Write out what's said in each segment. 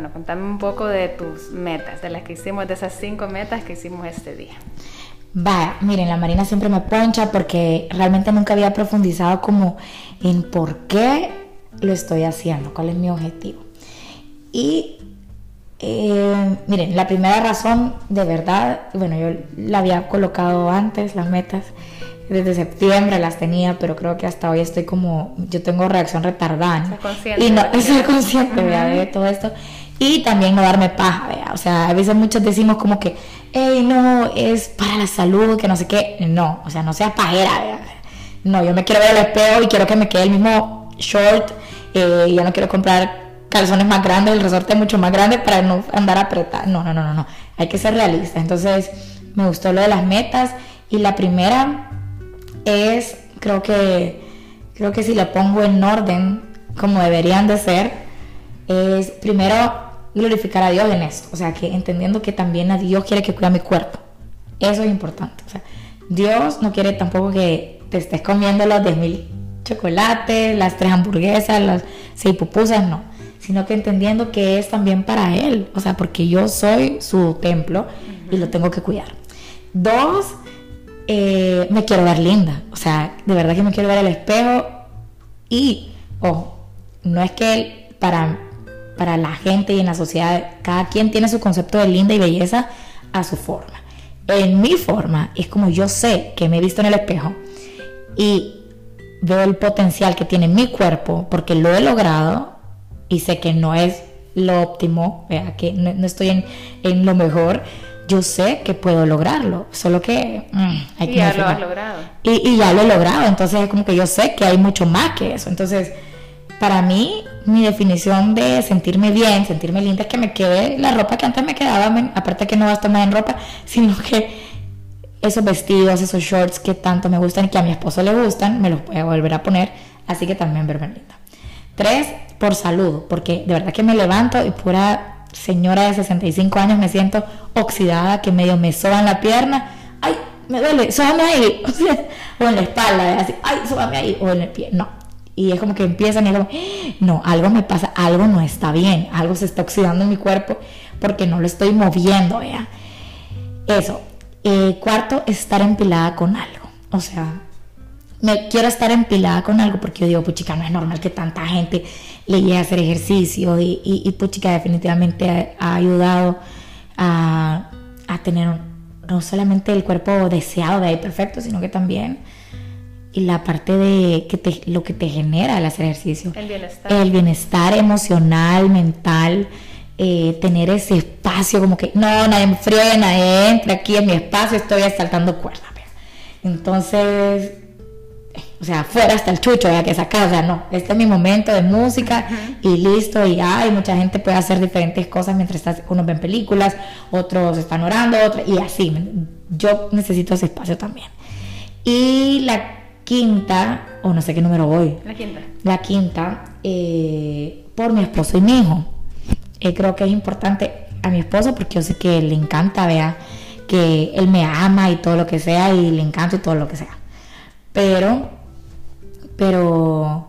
bueno, contame un poco de tus metas, de las que hicimos, de esas cinco metas que hicimos este día. Vaya, miren, la Marina siempre me poncha porque realmente nunca había profundizado como en por qué lo estoy haciendo, cuál es mi objetivo. Y eh, miren, la primera razón de verdad, bueno, yo la había colocado antes, las metas, desde septiembre las tenía, pero creo que hasta hoy estoy como, yo tengo reacción retardada. Y no, ser consciente de todo esto. Y también no darme paja, ¿vea? O sea, a veces muchos decimos como que, hey, no, es para la salud, que no sé qué. No, o sea, no seas pajera, ¿vea? No, yo me quiero ver al espejo y quiero que me quede el mismo short. Eh, ya no quiero comprar calzones más grandes, el resorte mucho más grande para no andar apretar. No, no, no, no, no. Hay que ser realista. Entonces, me gustó lo de las metas. Y la primera es, creo que, creo que si la pongo en orden, como deberían de ser, es primero glorificar a Dios en esto. O sea, que entendiendo que también a Dios quiere que cuida mi cuerpo. Eso es importante. O sea, Dios no quiere tampoco que te estés comiendo los 10.000 chocolates, las tres hamburguesas, las seis pupusas, no. Sino que entendiendo que es también para Él. O sea, porque yo soy su templo y lo tengo que cuidar. Dos, eh, me quiero ver linda. O sea, de verdad que me quiero ver el espejo. Y, ojo, no es que para para la gente y en la sociedad. Cada quien tiene su concepto de linda y belleza a su forma. En mi forma es como yo sé que me he visto en el espejo y veo el potencial que tiene mi cuerpo porque lo he logrado y sé que no es lo óptimo, que no, estoy en, lo mejor. Yo sé que puedo lograrlo, solo que mm, hay que... Y ya lo has logrado. Y, y ya lo he logrado, entonces es como que yo sé que hay mucho más que eso. Entonces, para mí, mi definición de sentirme bien, sentirme linda, es que me quede la ropa que antes me quedaba, aparte que no gasto más en ropa, sino que esos vestidos, esos shorts que tanto me gustan y que a mi esposo le gustan, me los voy a volver a poner, así que también verme linda. Tres, por salud, porque de verdad que me levanto y pura señora de 65 años me siento oxidada, que medio me soban la pierna, ay, me duele, sóbame ahí, o, en la espalda, así, ay, sóbame ahí, o en el pie, no, y es como que empiezan y es como, no, algo me pasa, algo no está bien, algo se está oxidando en mi cuerpo porque no lo estoy moviendo, vea. Eso. Eh, cuarto, estar empilada con algo. O sea, me quiero estar empilada con algo porque yo digo, puchica, no es normal que tanta gente le llegue a hacer ejercicio y, y, puchica definitivamente ha, ayudado a, a, tener no solamente el cuerpo deseado de ahí perfecto, sino que también y la parte de que te, lo que te genera el hacer ejercicio. El bienestar. El bienestar emocional, mental, eh, tener ese espacio como que, no, nadie me fríe, nadie entra aquí en mi espacio, estoy saltando cuerda. Entonces, o sea, fuera hasta el chucho, ya que esa casa, no, este es mi momento de música y listo, y hay mucha gente puede hacer diferentes cosas mientras estás, unos ven películas, otros están orando, otros, y así, yo necesito ese espacio también. Y la quinta, o no sé qué número voy. La quinta. La quinta, eh, por mi esposo y mi hijo. Eh, creo que es importante a mi esposo porque yo sé que le encanta, vea, que él me ama y todo lo que sea, y le encanta y todo lo que sea. Pero, pero,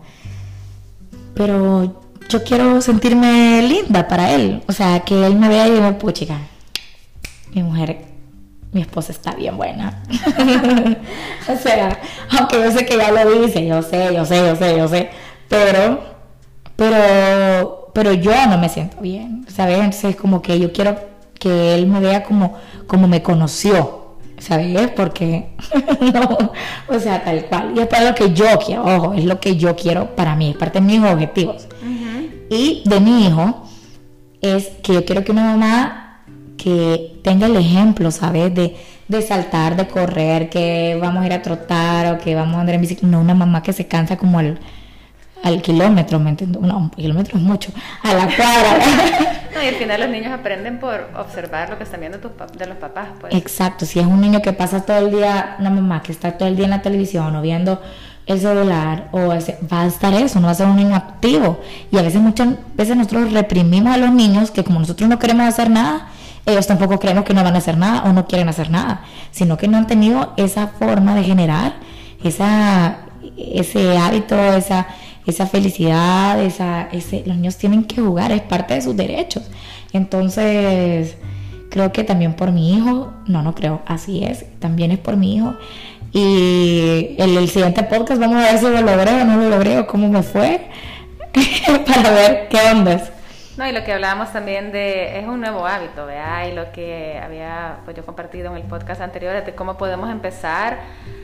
pero yo quiero sentirme linda para él. O sea, que él me vea y diga, puchica, mi mujer mi esposa está bien buena. o sea, aunque yo sé que ya lo dice, yo sé, yo sé, yo sé, yo sé, pero, pero, pero yo no me siento bien, ¿sabes? Entonces es como que yo quiero que él me vea como, como me conoció, ¿sabes? Porque, no, o sea, tal cual. Y es para lo que yo quiero, ojo, es lo que yo quiero para mí, es parte de mis objetivos. Y de mi hijo es que yo quiero que una mamá que tenga el ejemplo, ¿sabes? De, de saltar, de correr, que vamos a ir a trotar o que vamos a andar en bicicleta. No una mamá que se cansa como al, al kilómetro, ¿me entiendo? No, un kilómetro es mucho, a la cuadra. no, y al final los niños aprenden por observar lo que están viendo tus, de los papás, pues. Exacto, si es un niño que pasa todo el día, una mamá que está todo el día en la televisión o viendo el celular o ese, va a estar eso, no va a ser un niño activo. Y a veces, muchas veces nosotros reprimimos a los niños que como nosotros no queremos hacer nada, ellos tampoco creemos que no van a hacer nada o no quieren hacer nada, sino que no han tenido esa forma de generar esa, ese hábito, esa, esa felicidad, esa, ese, los niños tienen que jugar, es parte de sus derechos. Entonces, creo que también por mi hijo, no, no creo, así es, también es por mi hijo. Y el siguiente podcast vamos a ver si lo logré o no lo logré o cómo me fue, para ver qué onda es. No, y lo que hablábamos también de, es un nuevo hábito, ¿verdad? Y lo que había pues yo compartido en el podcast anterior de cómo podemos empezar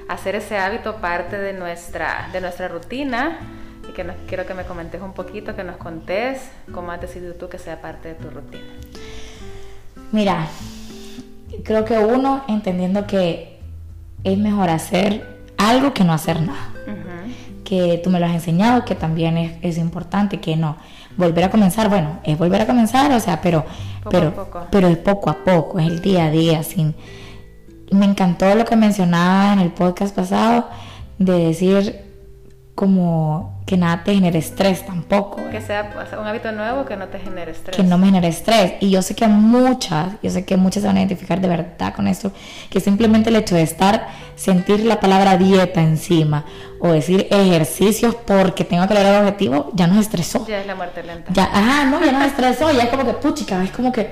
a hacer ese hábito parte de nuestra, de nuestra rutina y que nos, quiero que me comentes un poquito, que nos contés cómo has decidido tú que sea parte de tu rutina. Mira, creo que uno entendiendo que es mejor hacer algo que no hacer nada. Que tú me lo has enseñado, que también es, es importante, que no volver a comenzar, bueno, es volver a comenzar, o sea, pero, pero, pero es poco a poco, es el día a día, sin... Me encantó lo que mencionaba en el podcast pasado de decir como que nada te genere estrés tampoco. Que sea un hábito nuevo que no te genere estrés. Que no me genere estrés. Y yo sé que muchas, yo sé que muchas se van a identificar de verdad con esto, que simplemente el hecho de estar, sentir la palabra dieta encima o decir ejercicios porque tengo que lograr el objetivo, ya nos estresó. Ya es la muerte lenta. Ya, ah, no, ya nos estresó, ya es como que, puchica, es como que,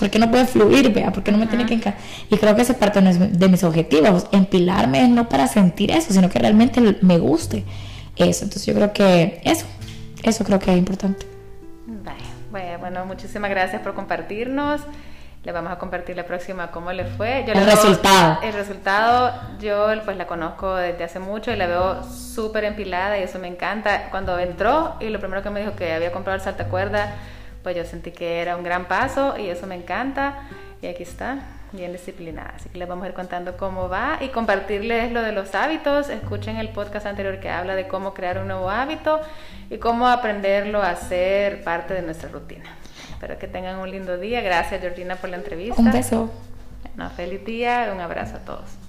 ¿por qué no puede fluir, vea? ¿Por qué no me tiene que encantar? Y creo que ese es parte de mis objetivos. Empilarme es no para sentir eso, sino que realmente me guste eso. Entonces yo creo que eso, eso creo que es importante. Bueno, muchísimas gracias por compartirnos. Le vamos a compartir la próxima cómo le fue. el resultado. El resultado, yo pues la conozco desde hace mucho y la veo súper empilada y eso me encanta. Cuando entró y lo primero que me dijo que había comprado el saltacuerda, pues yo sentí que era un gran paso y eso me encanta. Y aquí está bien disciplinada. Así que les vamos a ir contando cómo va y compartirles lo de los hábitos. Escuchen el podcast anterior que habla de cómo crear un nuevo hábito y cómo aprenderlo a ser parte de nuestra rutina. Espero que tengan un lindo día. Gracias, Georgina, por la entrevista. Un beso. Una feliz día. Un abrazo a todos.